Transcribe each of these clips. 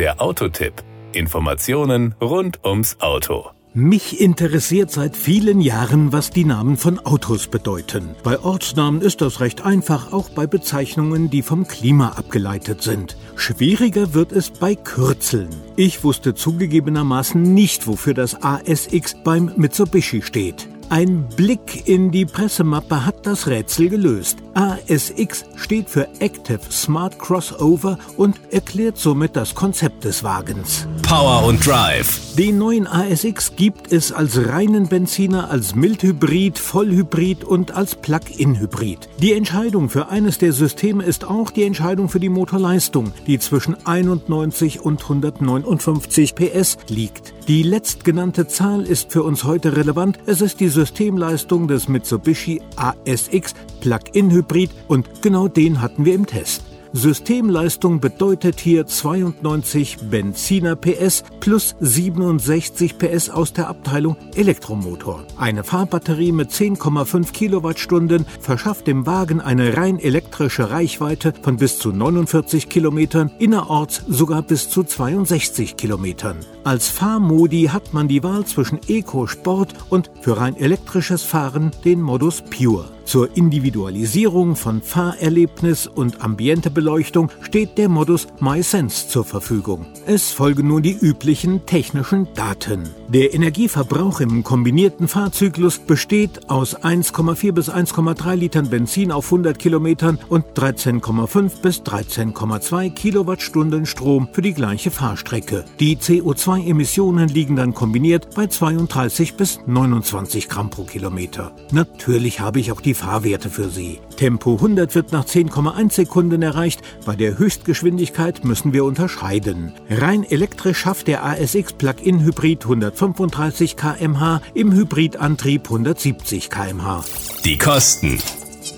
Der Autotipp. Informationen rund ums Auto. Mich interessiert seit vielen Jahren, was die Namen von Autos bedeuten. Bei Ortsnamen ist das recht einfach, auch bei Bezeichnungen, die vom Klima abgeleitet sind. Schwieriger wird es bei Kürzeln. Ich wusste zugegebenermaßen nicht, wofür das ASX beim Mitsubishi steht. Ein Blick in die Pressemappe hat das Rätsel gelöst. ASX steht für Active Smart Crossover und erklärt somit das Konzept des Wagens. Power und Drive. Den neuen ASX gibt es als reinen Benziner, als Mildhybrid, Vollhybrid und als Plug-in-Hybrid. Die Entscheidung für eines der Systeme ist auch die Entscheidung für die Motorleistung, die zwischen 91 und 159 PS liegt. Die letztgenannte Zahl ist für uns heute relevant. Es ist die Systemleistung des Mitsubishi ASX Plug-in-Hybrid und genau den hatten wir im Test. Systemleistung bedeutet hier 92 Benziner PS plus 67 PS aus der Abteilung Elektromotor. Eine Fahrbatterie mit 10,5 Kilowattstunden verschafft dem Wagen eine rein elektrische Reichweite von bis zu 49 Kilometern, innerorts sogar bis zu 62 Kilometern. Als Fahrmodi hat man die Wahl zwischen Eco Sport und für rein elektrisches Fahren den Modus Pure. Zur Individualisierung von Fahrerlebnis und Ambientebeleuchtung steht der Modus MySense zur Verfügung. Es folgen nun die üblichen technischen Daten. Der Energieverbrauch im kombinierten Fahrzyklus besteht aus 1,4 bis 1,3 Litern Benzin auf 100 Kilometern und 13,5 bis 13,2 Kilowattstunden Strom für die gleiche Fahrstrecke. Die CO2-Emissionen liegen dann kombiniert bei 32 bis 29 Gramm pro Kilometer. Natürlich habe ich auch die Fahrwerte für Sie. Tempo 100 wird nach 10,1 Sekunden erreicht. Bei der Höchstgeschwindigkeit müssen wir unterscheiden. Rein elektrisch schafft der ASX Plug-in Hybrid 135 km/h, im Hybridantrieb 170 km/h. Die Kosten.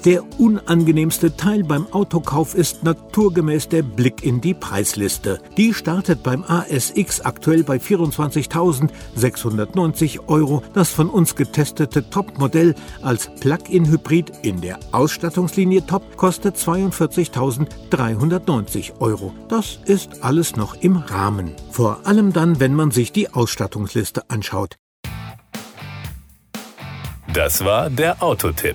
Der unangenehmste Teil beim Autokauf ist naturgemäß der Blick in die Preisliste. Die startet beim ASX aktuell bei 24.690 Euro. Das von uns getestete Topmodell als Plug-in-Hybrid in der Ausstattungslinie Top kostet 42.390 Euro. Das ist alles noch im Rahmen. Vor allem dann, wenn man sich die Ausstattungsliste anschaut. Das war der Autotipp.